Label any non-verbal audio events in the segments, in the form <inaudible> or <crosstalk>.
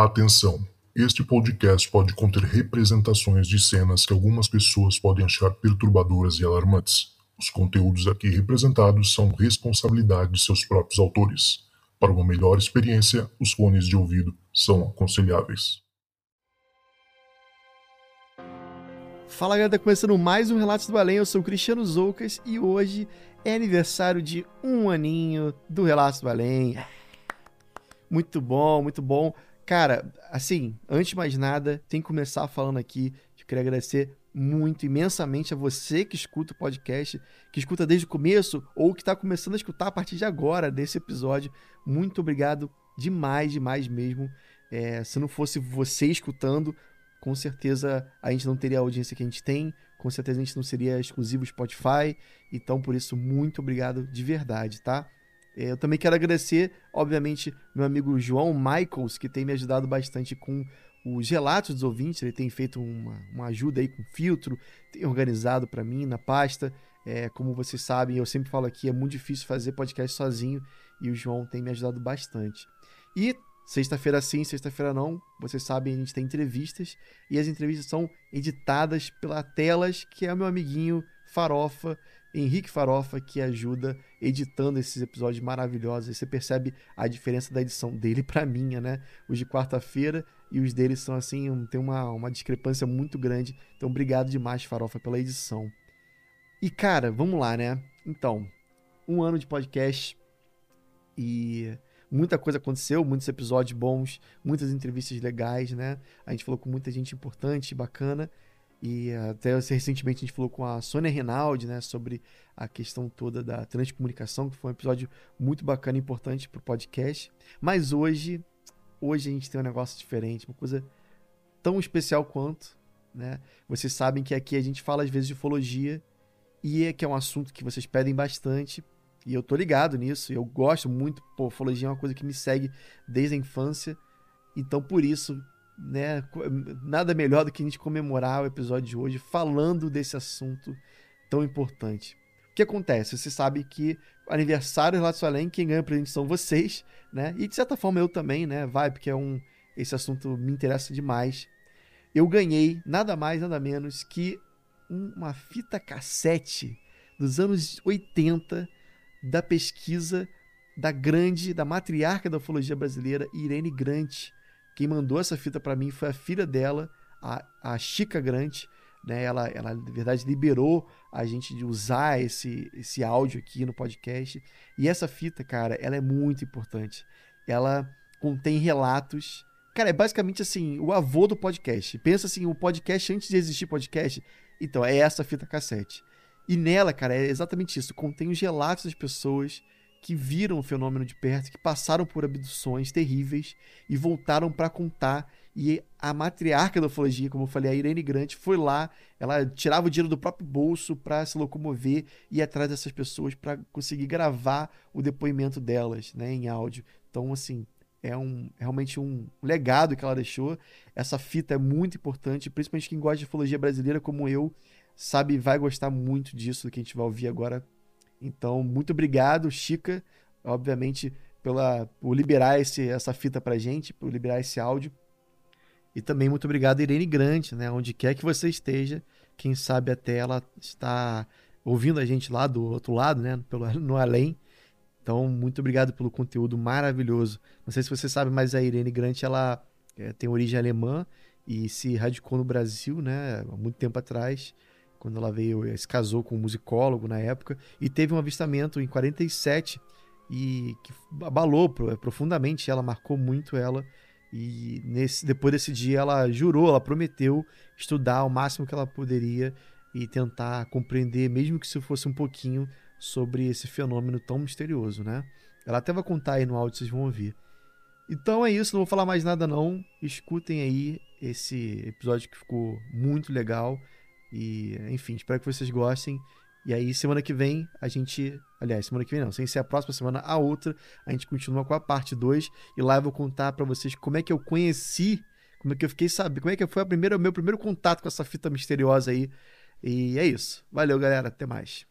Atenção! Este podcast pode conter representações de cenas que algumas pessoas podem achar perturbadoras e alarmantes. Os conteúdos aqui representados são responsabilidade de seus próprios autores. Para uma melhor experiência, os fones de ouvido são aconselháveis. Fala galera, tá começando mais um Relatos do Além, eu sou Cristiano Zoucas e hoje é aniversário de um aninho do Relatos do Além. Muito bom, muito bom. Cara, assim, antes de mais nada, tem que começar falando aqui que eu queria agradecer muito, imensamente a você que escuta o podcast, que escuta desde o começo ou que está começando a escutar a partir de agora, desse episódio. Muito obrigado demais, demais mesmo. É, se não fosse você escutando, com certeza a gente não teria a audiência que a gente tem, com certeza a gente não seria exclusivo Spotify. Então, por isso, muito obrigado de verdade, tá? É, eu também quero agradecer, obviamente, meu amigo João Michaels, que tem me ajudado bastante com os relatos dos ouvintes. Ele tem feito uma, uma ajuda aí com filtro, tem organizado para mim na pasta. É, como vocês sabem, eu sempre falo aqui, é muito difícil fazer podcast sozinho e o João tem me ajudado bastante. E sexta-feira sim, sexta-feira não, vocês sabem, a gente tem entrevistas e as entrevistas são editadas pela Telas, que é o meu amiguinho Farofa. Henrique Farofa que ajuda editando esses episódios maravilhosos. você percebe a diferença da edição dele <laughs> para minha, né? Os de quarta-feira e os dele são assim, um, tem uma, uma discrepância muito grande. Então, obrigado demais, Farofa, pela edição. E cara, vamos lá, né? Então, um ano de podcast e muita coisa aconteceu, muitos episódios bons, muitas entrevistas legais, né? A gente falou com muita gente importante, bacana. E até recentemente a gente falou com a Sônia Rinaldi, né, sobre a questão toda da transcomunicação, que foi um episódio muito bacana e importante para o podcast. Mas hoje, hoje a gente tem um negócio diferente, uma coisa tão especial quanto, né? Vocês sabem que aqui a gente fala às vezes de ufologia e é que é um assunto que vocês pedem bastante. E eu tô ligado nisso, eu gosto muito, pô, ufologia é uma coisa que me segue desde a infância. Então, por isso, né? Nada melhor do que a gente comemorar o episódio de hoje falando desse assunto tão importante. O que acontece? Você sabe que aniversário Relatos Além, quem ganha presente são vocês, né? E de certa forma eu também, né? Vai, porque é um. Esse assunto me interessa demais. Eu ganhei nada mais, nada menos que uma fita cassete dos anos 80 da pesquisa da grande, da matriarca da ufologia brasileira, Irene Grant quem mandou essa fita para mim foi a filha dela, a, a Chica Grant. Né? Ela, ela, na verdade, liberou a gente de usar esse, esse áudio aqui no podcast. E essa fita, cara, ela é muito importante. Ela contém relatos. Cara, é basicamente assim, o avô do podcast. Pensa assim, o podcast antes de existir podcast. Então, é essa fita cassete. E nela, cara, é exatamente isso. Contém os relatos das pessoas que viram o fenômeno de perto, que passaram por abduções terríveis e voltaram para contar. E a matriarca da ufologia, como eu falei, a Irene Grant, foi lá, ela tirava o dinheiro do próprio bolso para se locomover e ir atrás dessas pessoas para conseguir gravar o depoimento delas, né, em áudio. Então, assim, é um, realmente um legado que ela deixou. Essa fita é muito importante, principalmente quem gosta de ufologia brasileira como eu, sabe, vai gostar muito disso que a gente vai ouvir agora então, muito obrigado, Chica, obviamente, pela, por liberar esse, essa fita pra gente, por liberar esse áudio. E também muito obrigado, Irene Grande, né? Onde quer que você esteja, quem sabe até ela está ouvindo a gente lá do outro lado, né? Pelo, no além. Então, muito obrigado pelo conteúdo maravilhoso. Não sei se você sabe, mas a Irene Grant, ela é, tem origem alemã e se radicou no Brasil, né? Há muito tempo atrás quando ela veio, se casou com um musicólogo na época, e teve um avistamento em 47 e que abalou profundamente ela, marcou muito ela. E nesse, depois desse dia ela jurou, ela prometeu estudar o máximo que ela poderia e tentar compreender, mesmo que isso fosse um pouquinho, sobre esse fenômeno tão misterioso, né? Ela até vai contar aí no áudio, vocês vão ouvir. Então é isso, não vou falar mais nada não. Escutem aí esse episódio que ficou muito legal. E, enfim, espero que vocês gostem. E aí, semana que vem, a gente. Aliás, semana que vem não, sem ser a próxima semana, a outra, a gente continua com a parte 2. E lá eu vou contar para vocês como é que eu conheci, como é que eu fiquei sabendo, como é que foi a primeira, o meu primeiro contato com essa fita misteriosa aí. E é isso. Valeu, galera. Até mais.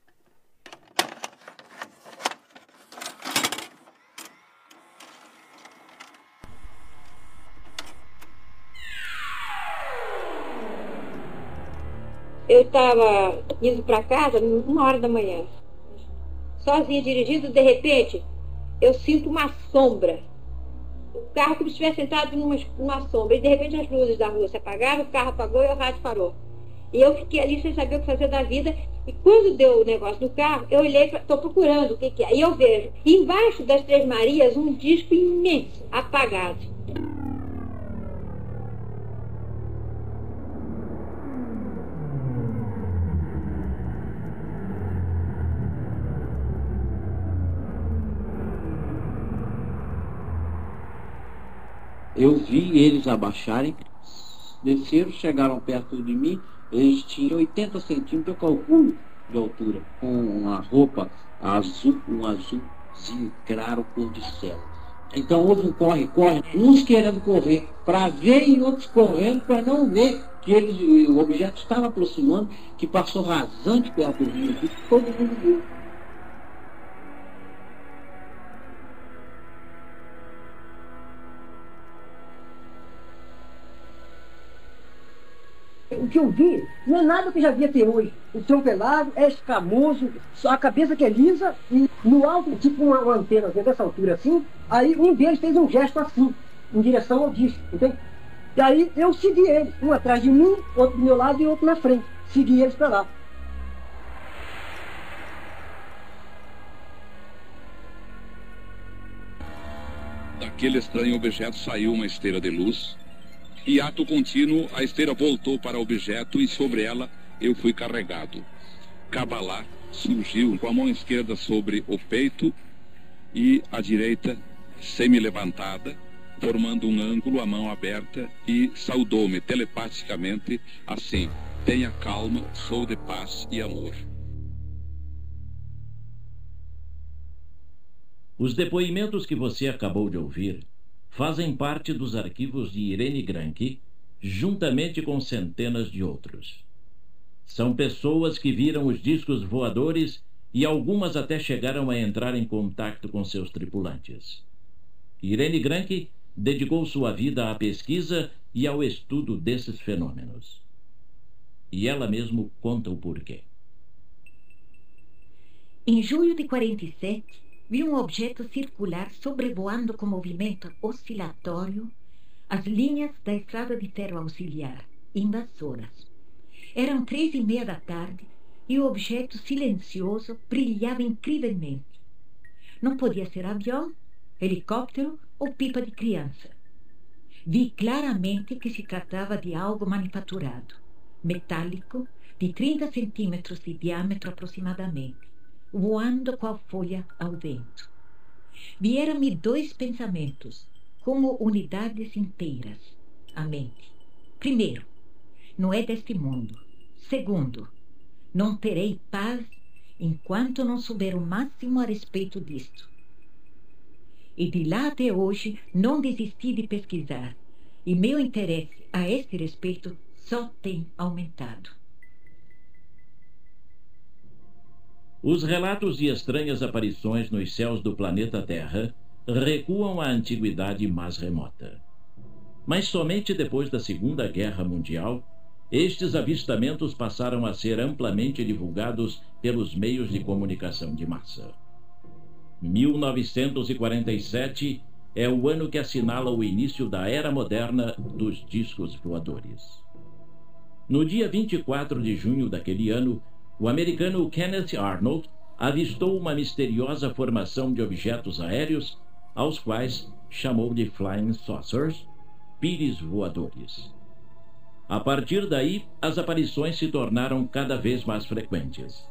Eu estava indo para casa uma hora da manhã, sozinha dirigindo, de repente eu sinto uma sombra. O carro como se estivesse entrado numa, numa sombra. E de repente as luzes da rua se apagaram, o carro apagou e o rádio parou. E eu fiquei ali sem saber o que fazer da vida. E quando deu o negócio do carro, eu olhei, estou procurando o que, que é. E eu vejo, embaixo das Três Marias, um disco imenso, apagado. Eu vi eles abaixarem, desceram, chegaram perto de mim, eles tinham 80 centímetros, eu calculo, de altura, com uma roupa azul, um azulzinho claro cor de céu. Então houve um corre-corre, uns querendo correr para ver e outros correndo para não ver que eles, o objeto estava aproximando, que passou rasante perto do rio, todo mundo viu. O que eu vi não é nada que eu já vi até hoje. O tronco pelado é escamoso, só a cabeça que é lisa e no alto, tipo uma, uma antena dessa altura assim, aí um deles fez um gesto assim, em direção ao disco, entende? E aí eu segui eles, um atrás de mim, outro do meu lado e outro na frente. Segui eles para lá. Daquele estranho objeto saiu uma esteira de luz e ato contínuo, a esteira voltou para o objeto e sobre ela eu fui carregado. Cabalá surgiu com a mão esquerda sobre o peito e a direita semi-levantada, formando um ângulo, a mão aberta, e saudou-me telepaticamente assim: Tenha calma, sou de paz e amor. Os depoimentos que você acabou de ouvir fazem parte dos arquivos de Irene Granke, juntamente com centenas de outros. São pessoas que viram os discos voadores e algumas até chegaram a entrar em contato com seus tripulantes. Irene Granke dedicou sua vida à pesquisa e ao estudo desses fenômenos. E ela mesmo conta o porquê. Em julho de 47, vi um objeto circular sobrevoando com movimento oscilatório as linhas da estrada de ferro auxiliar, invasoras. Eram três e meia da tarde e o objeto silencioso brilhava incrivelmente. Não podia ser avião, helicóptero ou pipa de criança. Vi claramente que se tratava de algo manufaturado, metálico, de 30 centímetros de diâmetro aproximadamente voando qual folha ao vento. Vieram-me dois pensamentos, como unidades inteiras, à mente. Primeiro, não é deste mundo. Segundo, não terei paz enquanto não souber o máximo a respeito disto. E de lá até hoje não desisti de pesquisar, e meu interesse a este respeito só tem aumentado. Os relatos de estranhas aparições nos céus do planeta Terra recuam à antiguidade mais remota. Mas somente depois da Segunda Guerra Mundial, estes avistamentos passaram a ser amplamente divulgados pelos meios de comunicação de massa. 1947 é o ano que assinala o início da era moderna dos discos voadores. No dia 24 de junho daquele ano, o americano Kenneth Arnold avistou uma misteriosa formação de objetos aéreos, aos quais chamou de Flying Saucers, pires voadores. A partir daí, as aparições se tornaram cada vez mais frequentes.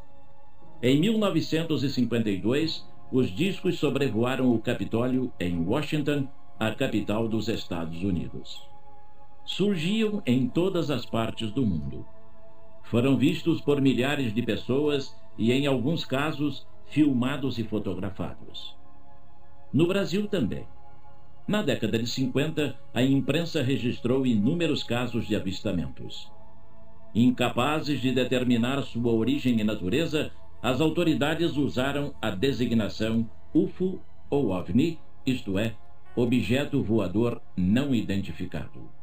Em 1952, os discos sobrevoaram o Capitólio em Washington, a capital dos Estados Unidos. Surgiam em todas as partes do mundo foram vistos por milhares de pessoas e, em alguns casos, filmados e fotografados. No Brasil também. Na década de 50, a imprensa registrou inúmeros casos de avistamentos. Incapazes de determinar sua origem e natureza, as autoridades usaram a designação UFO ou OVNI, isto é, objeto voador não identificado.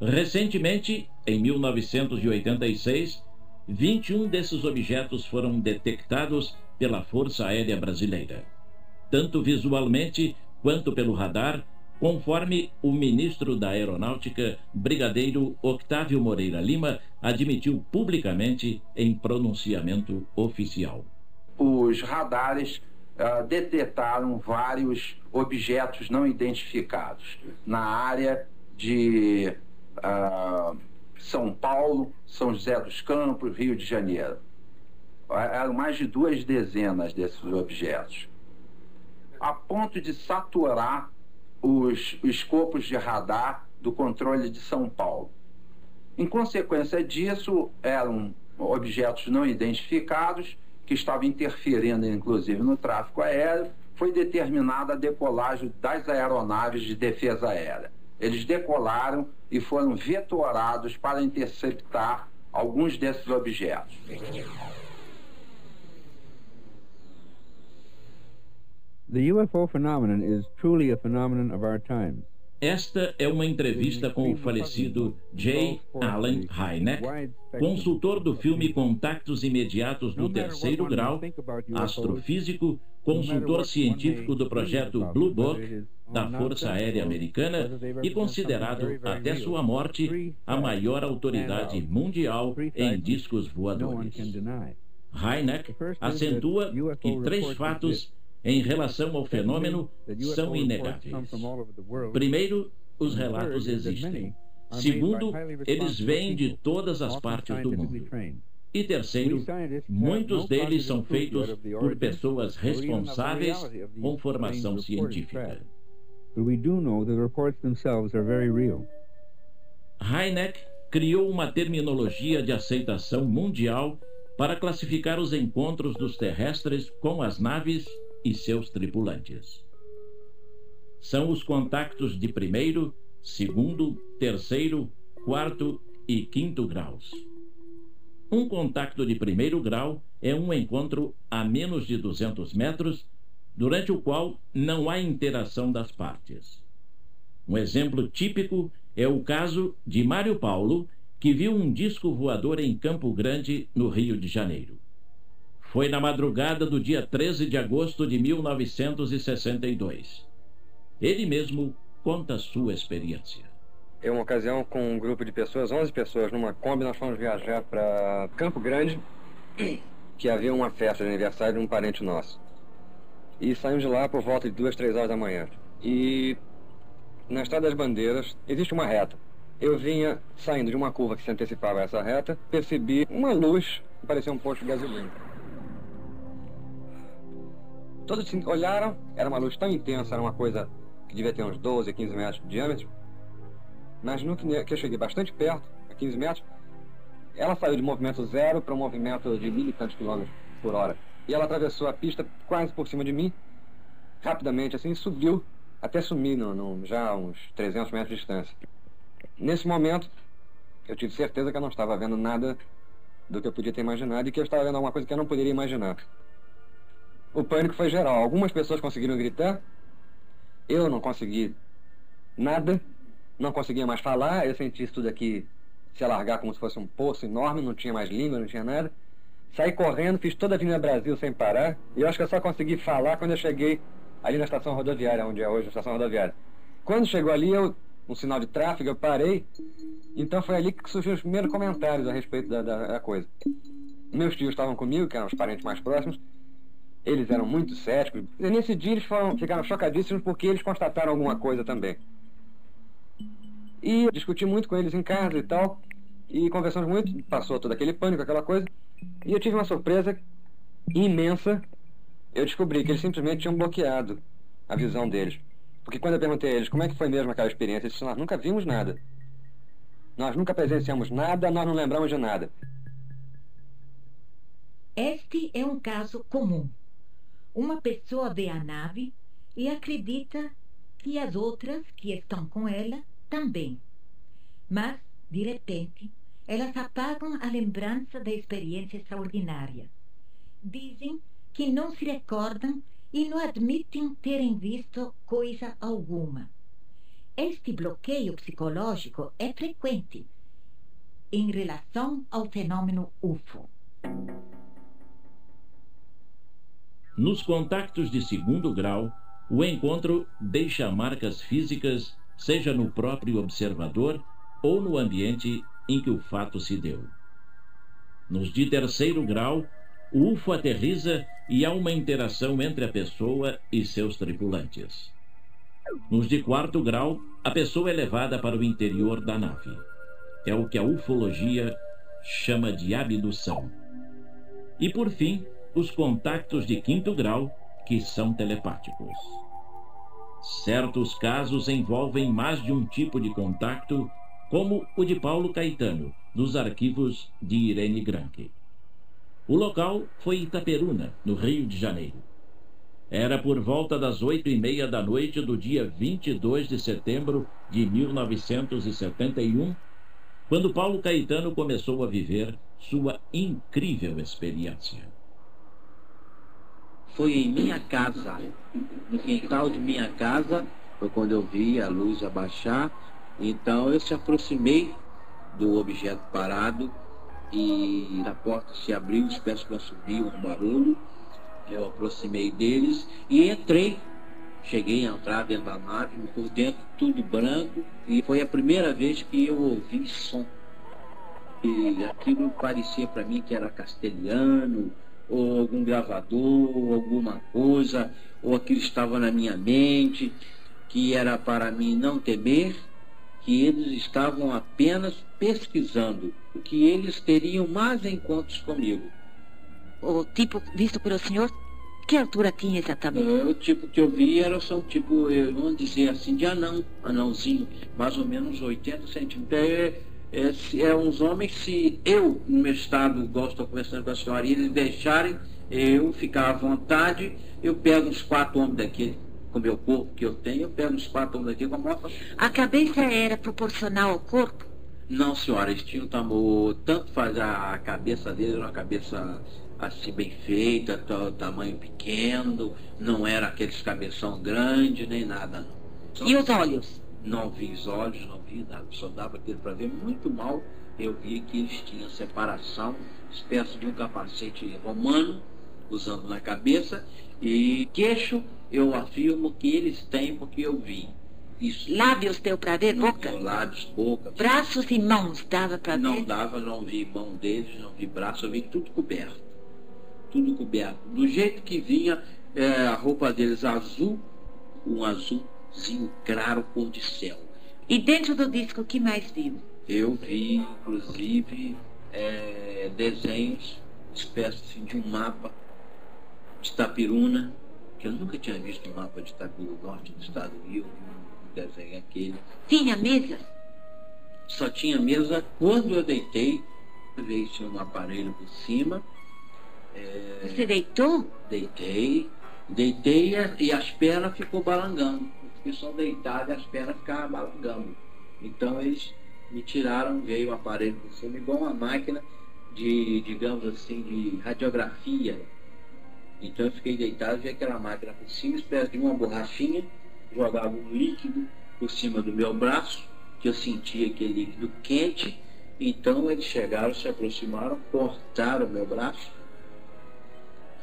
Recentemente, em 1986, 21 desses objetos foram detectados pela Força Aérea Brasileira, tanto visualmente quanto pelo radar, conforme o ministro da Aeronáutica, Brigadeiro Octávio Moreira Lima, admitiu publicamente em pronunciamento oficial. Os radares uh, detectaram vários objetos não identificados na área de São Paulo, São José dos Campos, Rio de Janeiro. Eram mais de duas dezenas desses objetos. A ponto de saturar os escopos de radar do controle de São Paulo. Em consequência disso, eram objetos não identificados que estavam interferindo, inclusive, no tráfego aéreo. Foi determinada a decolagem das aeronaves de defesa aérea. Eles decolaram e foram vetorados para interceptar alguns desses objetos. The UFO phenomenon is truly a phenomenon of our time. Esta é uma entrevista com o falecido J. Allen Hynek, consultor do filme Contactos Imediatos no Terceiro Grau, astrofísico, consultor científico do projeto Blue Book da Força Aérea Americana e considerado, até sua morte, a maior autoridade mundial em discos voadores. Hynek acentua que três fatos em relação ao fenômeno são inegáveis. Primeiro, os relatos existem. Segundo, eles vêm de todas as partes do mundo. E terceiro, muitos deles são feitos por pessoas responsáveis com formação científica. Heineck criou uma terminologia de aceitação mundial para classificar os encontros dos terrestres com as naves e seus tripulantes. São os contactos de primeiro, segundo, terceiro, quarto e quinto graus. Um contacto de primeiro grau é um encontro a menos de 200 metros, durante o qual não há interação das partes. Um exemplo típico é o caso de Mário Paulo, que viu um disco voador em Campo Grande, no Rio de Janeiro. Foi na madrugada do dia 13 de agosto de 1962. Ele mesmo conta sua experiência. É uma ocasião com um grupo de pessoas, 11 pessoas, numa Kombi, nós fomos viajar para Campo Grande, que havia uma festa de aniversário de um parente nosso. E saímos de lá por volta de duas, três horas da manhã. E na Estrada das Bandeiras existe uma reta. Eu vinha saindo de uma curva que se antecipava a essa reta, percebi uma luz que parecia um posto de gasolina. Todos olharam, era uma luz tão intensa, era uma coisa que devia ter uns 12, 15 metros de diâmetro. Mas no que eu cheguei bastante perto, a 15 metros, ela saiu de movimento zero para um movimento de mil e tantos quilômetros por hora. E ela atravessou a pista quase por cima de mim, rapidamente assim, subiu até sumir no, no, já uns 300 metros de distância. Nesse momento, eu tive certeza que eu não estava vendo nada do que eu podia ter imaginado e que eu estava vendo alguma coisa que eu não poderia imaginar o pânico foi geral. Algumas pessoas conseguiram gritar, eu não consegui nada, não conseguia mais falar, eu senti isso tudo aqui se alargar como se fosse um poço enorme, não tinha mais língua, não tinha nada. Saí correndo, fiz toda a Avenida Brasil sem parar, e eu acho que eu só consegui falar quando eu cheguei ali na estação rodoviária, onde é hoje a estação rodoviária. Quando chegou ali, eu, um sinal de tráfego, eu parei, então foi ali que surgiram os primeiros comentários a respeito da, da, da coisa. Meus tios estavam comigo, que eram os parentes mais próximos, eles eram muito céticos. E nesse dia eles foram, ficaram chocadíssimos porque eles constataram alguma coisa também. E discuti muito com eles em casa e tal. E conversamos muito, passou todo aquele pânico, aquela coisa. E eu tive uma surpresa imensa. Eu descobri que eles simplesmente tinham bloqueado a visão deles. Porque quando eu perguntei a eles como é que foi mesmo aquela experiência, eles disseram, nós nunca vimos nada. Nós nunca presenciamos nada, nós não lembramos de nada. Este é um caso comum. Uma pessoa vê a nave e acredita que as outras que estão com ela também. Mas, de repente, elas apagam a lembrança da experiência extraordinária. Dizem que não se recordam e não admitem terem visto coisa alguma. Este bloqueio psicológico é frequente em relação ao fenômeno UFO. Nos contactos de segundo grau, o encontro deixa marcas físicas, seja no próprio observador ou no ambiente em que o fato se deu. Nos de terceiro grau, o UFO aterriza e há uma interação entre a pessoa e seus tripulantes. Nos de quarto grau, a pessoa é levada para o interior da nave. É o que a ufologia chama de abdução. E por fim, os contactos de quinto grau, que são telepáticos. Certos casos envolvem mais de um tipo de contato, como o de Paulo Caetano, dos arquivos de Irene Granke. O local foi Itaperuna, no Rio de Janeiro. Era por volta das oito e meia da noite do dia 22 de setembro de 1971, quando Paulo Caetano começou a viver sua incrível experiência. Foi em minha casa, no quintal de minha casa, foi quando eu vi a luz abaixar. Então eu se aproximei do objeto parado e a porta se abriu, os pés subiu um barulho. Eu aproximei deles e entrei. Cheguei a entrar dentro da nave, por dentro tudo branco, e foi a primeira vez que eu ouvi som. E aquilo parecia para mim que era castelhano, ou algum gravador, alguma coisa, ou aquilo estava na minha mente, que era para mim não temer, que eles estavam apenas pesquisando, que eles teriam mais encontros comigo. O tipo visto pelo senhor, que altura tinha exatamente? É, o tipo que eu vi era só um tipo, eu vamos dizer assim, de anão, anãozinho, mais ou menos 80 centímetros. É, é, é uns homens, se eu, no meu estado, gosto de conversando com a senhora, e eles deixarem eu ficar à vontade, eu pego uns quatro homens daquele, com o meu corpo que eu tenho, eu pego uns quatro homens daquele com a moto. A cabeça era proporcional ao corpo? Não, senhora, eles tinham tamanho, tanto faz a cabeça deles, uma cabeça assim bem feita, tamanho pequeno, não era aqueles cabeção grande, nem nada. Não. E os olhos? Não vi os olhos, não vi nada, só dava aquilo para ver muito mal. Eu vi que eles tinham separação, espécie de um capacete romano, usando na cabeça, e queixo, eu afirmo que eles têm porque eu vi. Isso. Lábios deu para ver, boca? Não, lábios, boca. Braços e mãos dava para ver? Não dava, não vi mão deles, não vi braço, eu vi tudo coberto. Tudo coberto. Do jeito que vinha é, a roupa deles azul, um azul claro cor de céu. E dentro do disco, o que mais viu? Eu vi, inclusive, é, desenhos, espécie de um mapa de Itapiruna, que eu nunca tinha visto um mapa de Itapiruna, norte do estado do Rio, um desenho aquele. Tinha mesa? Só tinha mesa quando eu deitei, veio tinha um aparelho por cima. É, Você deitou? Deitei, deitei e as pernas ficou balangando só deitado e as pernas ficavam balangando. Então eles me tiraram, veio o aparelho por cima, igual uma máquina de, digamos assim, de radiografia. Então eu fiquei deitado, vi aquela máquina por cima, espécie de uma borrachinha, jogava um líquido por cima do meu braço, que eu sentia aquele líquido quente. Então eles chegaram, se aproximaram, cortaram meu braço,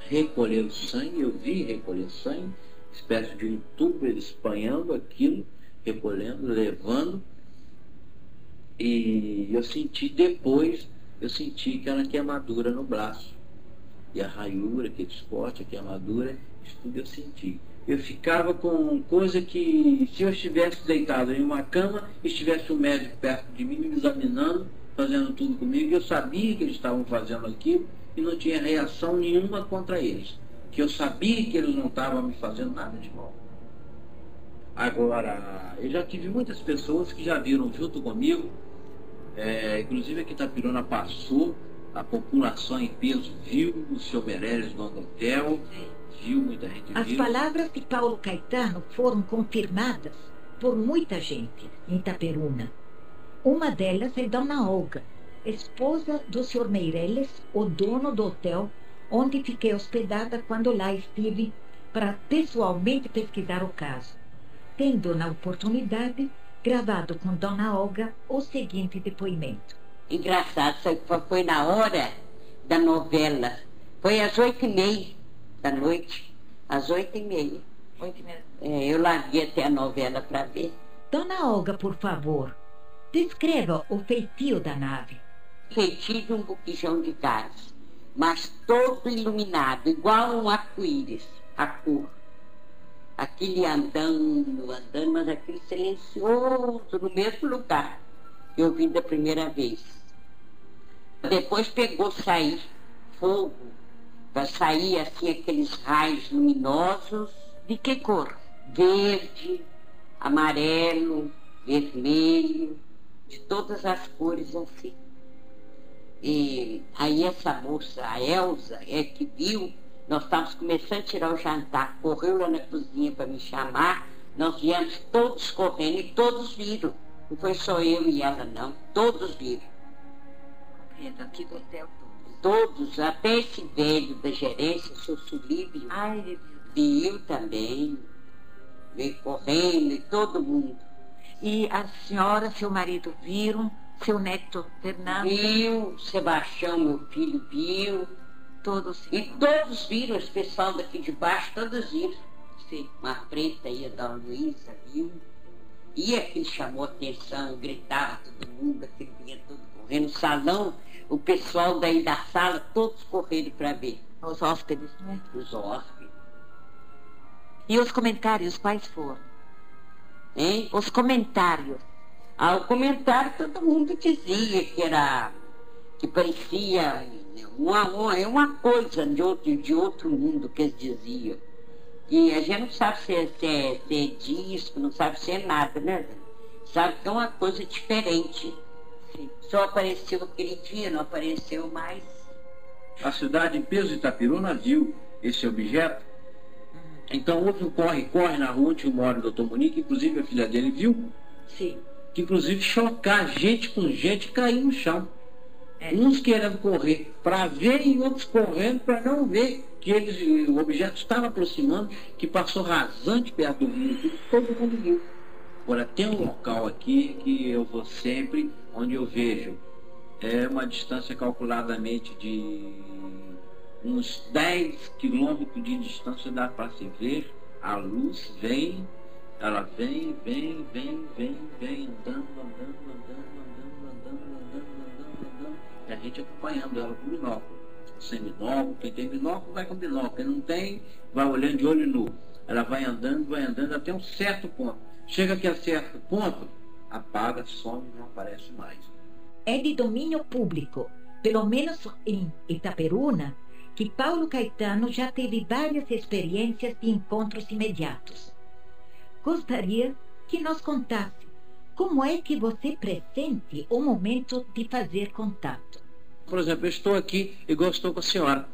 recolheram sangue, eu vi recolher sangue, espécie de um tubo, ele espanhando aquilo, recolhendo, levando. E eu senti depois, eu senti que era queimadura no braço. E a raiura, aquele esporte, a queimadura, isso tudo eu senti. Eu ficava com coisa que, se eu estivesse deitado em uma cama, estivesse um médico perto de mim me examinando, fazendo tudo comigo, eu sabia que eles estavam fazendo aquilo e não tinha reação nenhuma contra eles que eu sabia que eles não estavam me fazendo nada de mal. Agora, eu já tive muitas pessoas que já viram junto comigo, é, inclusive aqui Itapirona passou, a população em peso viu o seu Meirelles no hotel, viu muita gente As viu. palavras de Paulo Caetano foram confirmadas por muita gente em Itaperuna. Uma delas é Dona Olga, esposa do Sr. Meirelles, o dono do hotel onde fiquei hospedada quando lá estive para pessoalmente pesquisar o caso, tendo na oportunidade gravado com Dona Olga o seguinte depoimento. Engraçado, foi na hora da novela. Foi às oito e meia da noite. Às oito e meia. Oito e meia. É, eu larguei até a novela para ver. Dona Olga, por favor, descreva o feitio da nave. Feitio de um buquijão de gás, mas todo iluminado, igual um arco-íris, a cor. Aquele andando, andando, mas aquele silencioso, no mesmo lugar que eu vi da primeira vez. Depois pegou sair fogo, para sair assim aqueles raios luminosos. De que cor? Verde, amarelo, vermelho, de todas as cores assim. E aí essa moça, a Elza, é que viu, nós estávamos começando a tirar o jantar, correu lá na cozinha para me chamar, nós viemos todos correndo e todos viram. Não foi só eu e ela, não. Todos viram. Compreendo, aqui do hotel Todos, até esse velho da gerência, seu Sulívio, Ai, viu também. Veio correndo e todo mundo. E a senhora, seu marido viram? Seu neto Fernando? Viu, Sebastião, meu filho, viu. Todos E todos viram, esse pessoal daqui de baixo, todos viram. Sim. Uma preta aí, a Dona Luísa, viu? E aquele chamou atenção, gritava todo mundo, aquele vinha todo correndo. No salão, o pessoal daí da sala, todos correndo para ver. Os hóspedes, né? Os hóspedes. E os comentários quais foram? Hein? Os comentários. Ao comentário todo mundo dizia que era que parecia uma, uma, é uma coisa de outro, de outro mundo que eles diziam. E a gente não sabe se é, se, é, se é disco, não sabe se é nada, né? Sabe que é uma coisa diferente. Só apareceu aquele dia, não apareceu mais. A cidade em peso de Itapiruna viu esse objeto. Então houve um corre-corre na rua onde mora o doutor Monique, inclusive a filha dele viu, Sim. Que inclusive chocar gente com gente cair no chão. É. Uns querendo correr para ver e outros correndo para não ver que eles, o objeto estava aproximando, que passou rasante perto do mundo. Todo mundo viu. Agora tem um local aqui que eu vou sempre, onde eu vejo é uma distância calculadamente de uns 10 quilômetros de distância dá para se ver. A luz vem, ela vem, vem, vem, vem, vem, andando, andando, andando, andando, andando, andando, andando, andando. E a gente acompanhando ela com binóculo. Sem binóculo, quem tem binóculo vai com binóculo, quem não tem, vai olhando de olho nu. Ela vai andando, vai andando até um certo ponto. Chega aqui a certo ponto, apaga, some, não aparece mais. É de domínio público, pelo menos em Itaperuna, que Paulo Caetano já teve várias experiências de encontros imediatos. Gostaria que nos contasse como é que você pressente o momento de fazer contato. Por exemplo, eu estou aqui igual estou com a senhora.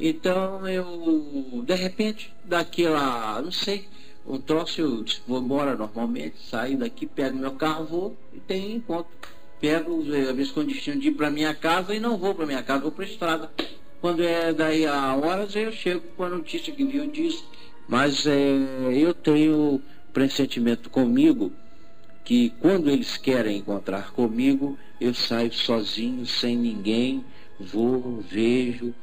Então eu, de repente, daquela, não sei, um troço, eu vou embora normalmente, saio daqui, pego meu carro, vou e tenho encontro. Pego, às vezes com destino de ir para minha casa e não vou para minha casa, vou para a estrada. Quando é daí a horas, eu chego com a notícia que viu disso. Mas é, eu tenho pressentimento comigo que quando eles querem encontrar comigo, eu saio sozinho, sem ninguém, vou, vejo.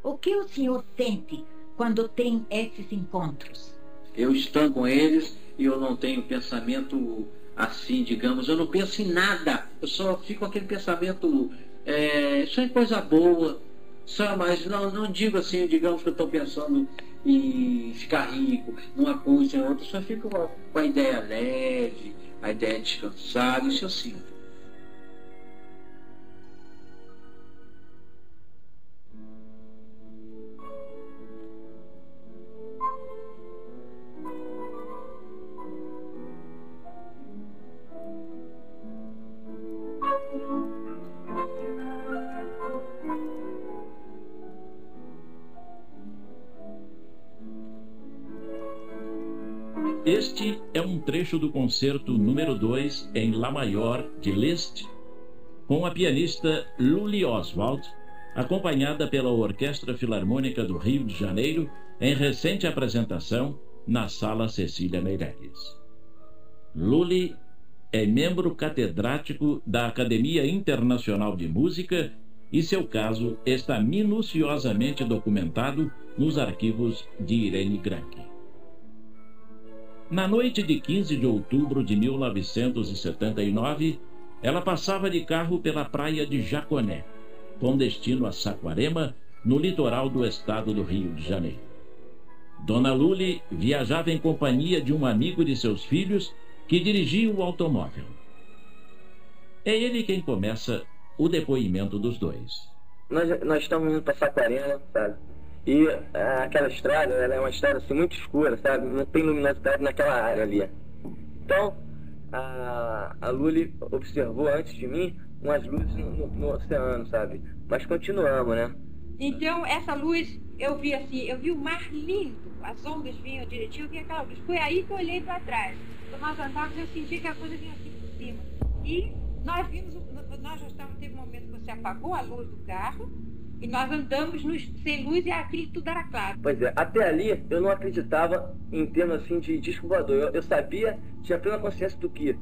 O que o senhor sente quando tem esses encontros? Eu estou com eles e eu não tenho pensamento assim, digamos, eu não penso em nada, eu só fico com aquele pensamento, é, isso é coisa boa, só, mas não, não digo assim, digamos que eu estou pensando em ficar rico, numa coisa em outra, só fico com a ideia leve, a ideia descansada, isso eu sinto. Este é um trecho do concerto número 2 em Lá Maior de Liszt, com a pianista Luli Oswald, acompanhada pela Orquestra Filarmônica do Rio de Janeiro, em recente apresentação na Sala Cecília Meirelles. Luli é membro catedrático da Academia Internacional de Música e seu caso está minuciosamente documentado nos arquivos de Irene Granke. Na noite de 15 de outubro de 1979, ela passava de carro pela praia de Jaconé, com destino a Saquarema, no litoral do estado do Rio de Janeiro. Dona Lully viajava em companhia de um amigo de seus filhos que dirigia o automóvel. É ele quem começa o depoimento dos dois. Nós, nós estamos indo para Saquarema, sabe? E ah, aquela estrada, ela é uma estrada assim, muito escura, sabe? Não tem luminosidade naquela área ali. Então, a, a Luli observou antes de mim umas luzes no, no, no oceano, sabe? Mas continuamos, né? Então, essa luz, eu vi assim, eu vi o mar lindo, as ondas vinham direitinho, eu vi aquela luz. Foi aí que eu olhei para trás. Quando nós andávamos, eu senti que a coisa vinha assim por cima. E nós vimos, nós já estávamos, teve um momento que você apagou a luz do carro, e nós andamos nos, sem luz e aquilo tudo era claro. Pois é, até ali eu não acreditava em termos assim de disco voador. Eu, eu sabia, tinha plena consciência do que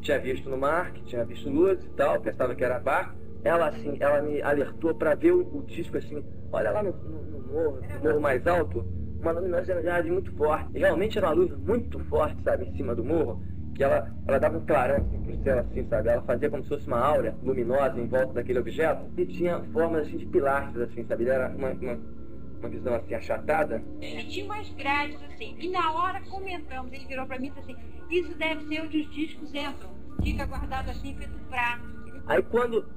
tinha visto no mar, que tinha visto luz e tal, pensava que era barco. Ela assim, ela me alertou para ver o, o, disco assim, olha lá no, no, no morro, no morro mais alto, uma luminosidade muito forte. E realmente era uma luz muito forte, sabe, em cima do morro que ela, ela dava um clarão assim, pro céu, assim, sabe? Ela fazia como se fosse uma áurea luminosa em volta daquele objeto e tinha formas assim, de pilastras, assim, sabe? Ele era uma, uma, uma visão assim achatada. Ele tinha umas grades assim, e na hora comentamos, ele virou para mim e disse assim: Isso deve ser onde os discos entram, fica guardado assim, feito prato. Aí quando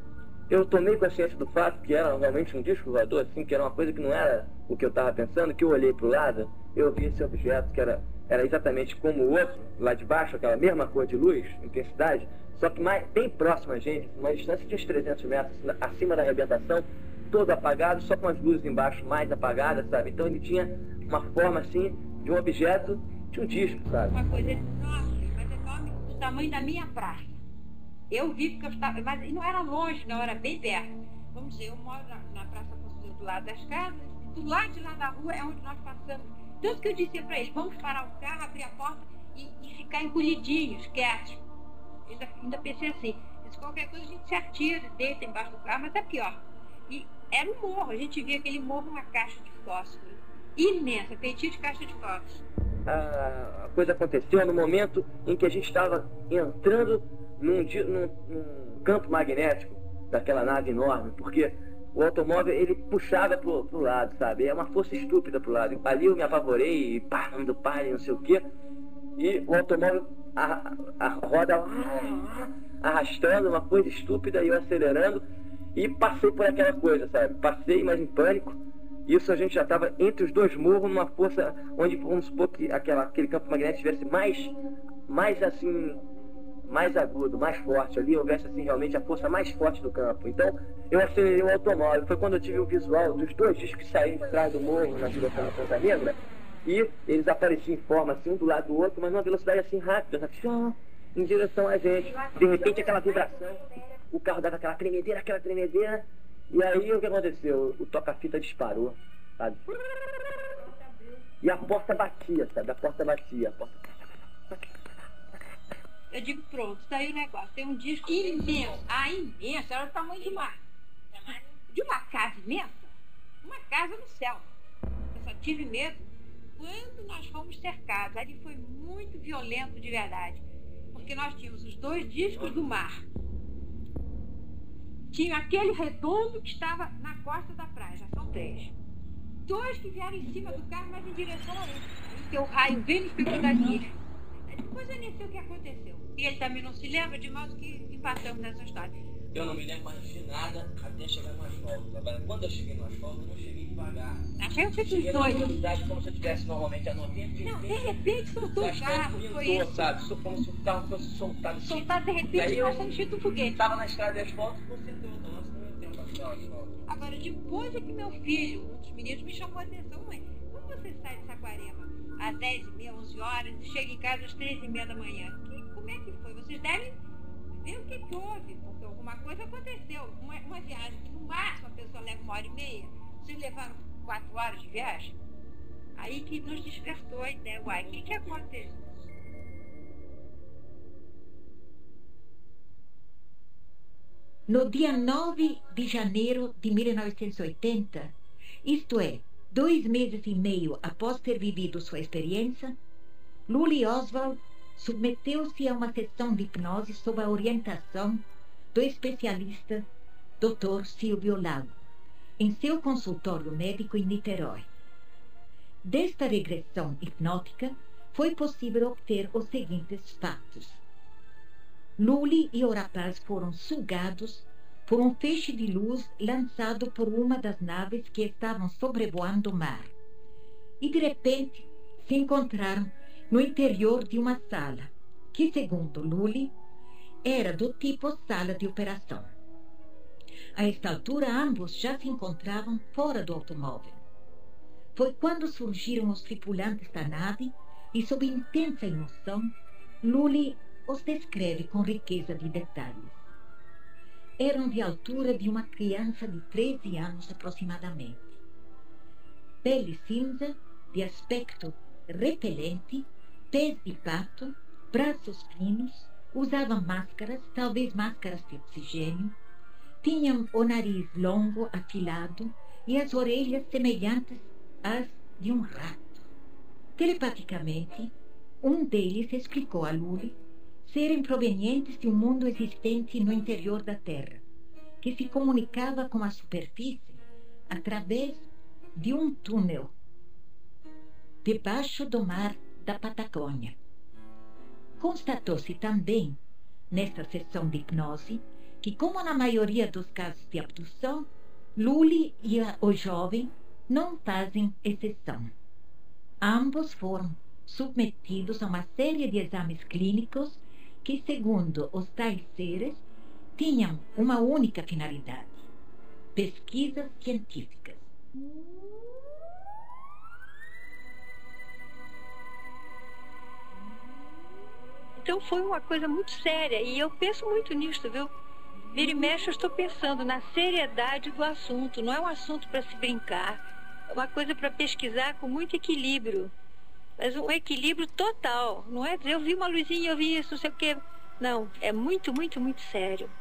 eu tomei consciência do fato que era realmente um disco voador, assim, que era uma coisa que não era o que eu estava pensando, que eu olhei para o lado, eu vi esse objeto que era era exatamente como o outro, lá de baixo, aquela mesma cor de luz, intensidade, só que mais, bem próximo a gente, uma distância de uns 300 metros acima da arrebentação, todo apagado, só com as luzes embaixo mais apagadas, sabe? Então ele tinha uma forma assim de um objeto de um disco, sabe? Uma coisa enorme, mas enorme do tamanho da minha praça. Eu vi porque eu estava, mas não era longe, não, era bem perto. Vamos dizer, eu moro na, na Praça Constituição do lado das casas, do lado de lá da rua é onde nós passamos tanto que eu disse para ele, vamos parar o carro, abrir a porta e, e ficar encolhidinhos, quietos. Ainda, ainda pensei assim, se qualquer coisa a gente se atira, deita embaixo do carro, mas é pior. E era um morro, a gente via aquele morro, uma caixa de fósforo. Imensa, feitio de caixa de fósforo. A coisa aconteceu no momento em que a gente estava entrando num, num, num campo magnético daquela nave enorme, porque o automóvel ele puxava pro, pro lado, sabe? É uma força estúpida pro lado. Ali eu me apavorei, pá, do pai, não sei o quê. E o automóvel, a, a roda arrastando, uma coisa estúpida, e eu acelerando. E passei por aquela coisa, sabe? Passei, mas em pânico. Isso a gente já estava entre os dois morros, numa força onde, vamos supor que aquela, aquele campo magnético estivesse mais, mais assim, mais agudo, mais forte ali, houvesse assim realmente a força mais forte do campo. Então eu acelerei o automóvel. Foi quando eu tive o visual dos dois discos que saíram de trás do morro na direção da Ponta Negra. E eles apareciam em forma assim, um do lado do outro, mas numa velocidade assim rápida, assim, em direção a gente. De repente aquela vibração, o carro dava aquela tremedeira, aquela tremedeira. E aí o que aconteceu? O toca-fita disparou, sabe? E a porta batia, sabe? A porta batia, a porta eu digo, pronto, tá aí o negócio. Tem um disco imenso. Ah, imenso, era o tamanho de uma, de uma casa imensa. Uma casa no céu. Eu só tive medo quando nós fomos cercados. Ali foi muito violento de verdade. Porque nós tínhamos os dois discos do mar. Tinha aquele redondo que estava na costa da praia, já são três. Dois que vieram em cima do carro, mas em direção a um. Porque o raio veio e pegou daqui. Depois eu nem sei o que aconteceu. E ele também não se lembra, de modo que empatamos nessa história. Eu não me lembro mais de nada até chegar no asfalto. Agora, quando eu cheguei no asfalto, eu não cheguei devagar. Achei que você cheguei numa velocidade como se eu tivesse normalmente a 90. De não, de repente soltou o carro, foi isso. sabe? Como se o carro fosse soltado. Soltado de repente, Daí eu nós estamos um foguete. Estava na estrada de asfalto, você deu o lance no meu tempo asfalto. Agora, depois é que meu filho, um dos meninos, me chamou a atenção, mãe, como você sai de Saquarema às 10h30, 11 horas e chega em casa às 3h30 da manhã? Que, como é que foi? Vocês devem ver o que, que houve, porque alguma coisa aconteceu. Uma, uma viagem que no máximo a pessoa leva uma hora e meia, vocês levaram quatro horas de viagem? Aí que nos despertou a ideia, uai, o que, que aconteceu? No dia 9 de janeiro de 1980, isto é, dois meses e meio após ter vivido sua experiência, Luli Oswald submeteu-se a uma sessão de hipnose sob a orientação do especialista Dr. Silvio Lago, em seu consultório médico em Niterói. Desta regressão hipnótica, foi possível obter os seguintes fatos. Luli e o rapaz foram sugados por um feixe de luz lançado por uma das naves que estavam sobrevoando o mar. E de repente se encontraram no interior de uma sala, que, segundo Luli, era do tipo sala de operação. A esta altura, ambos já se encontravam fora do automóvel. Foi quando surgiram os tripulantes da nave e, sob intensa emoção, Luli os descreve com riqueza de detalhes. Eram de altura de uma criança de 13 anos aproximadamente. Pele cinza, de aspecto repelente, pés de pato, braços finos, usavam máscaras, talvez máscaras de oxigênio, tinham o nariz longo, afilado e as orelhas semelhantes às de um rato. Telepaticamente, um deles explicou a Luli serem provenientes de um mundo existente no interior da Terra, que se comunicava com a superfície através de um túnel debaixo do mar da Patagônia. Constatou-se também, nesta sessão de hipnose, que, como na maioria dos casos de abdução, Luli e o jovem não fazem exceção. Ambos foram submetidos a uma série de exames clínicos que, segundo os tais seres, tinham uma única finalidade: pesquisas científicas. Então foi uma coisa muito séria e eu penso muito nisso, viu? Vira e mexe, eu estou pensando na seriedade do assunto. Não é um assunto para se brincar, é uma coisa para pesquisar com muito equilíbrio. Mas um equilíbrio total. Não é dizer eu vi uma luzinha, eu vi isso, não sei o quê. Não, é muito, muito, muito sério.